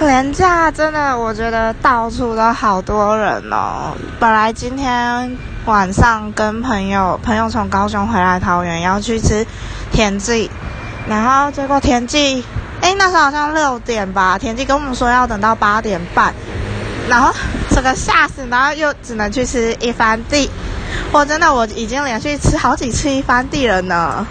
廉价真的，我觉得到处都好多人哦。本来今天晚上跟朋友朋友从高雄回来桃园，要去吃田记，然后结果田记，哎，那时候好像六点吧，田记跟我们说要等到八点半，然后这个吓死，然后又只能去吃一番地。我真的我已经连续吃好几次一番地了呢。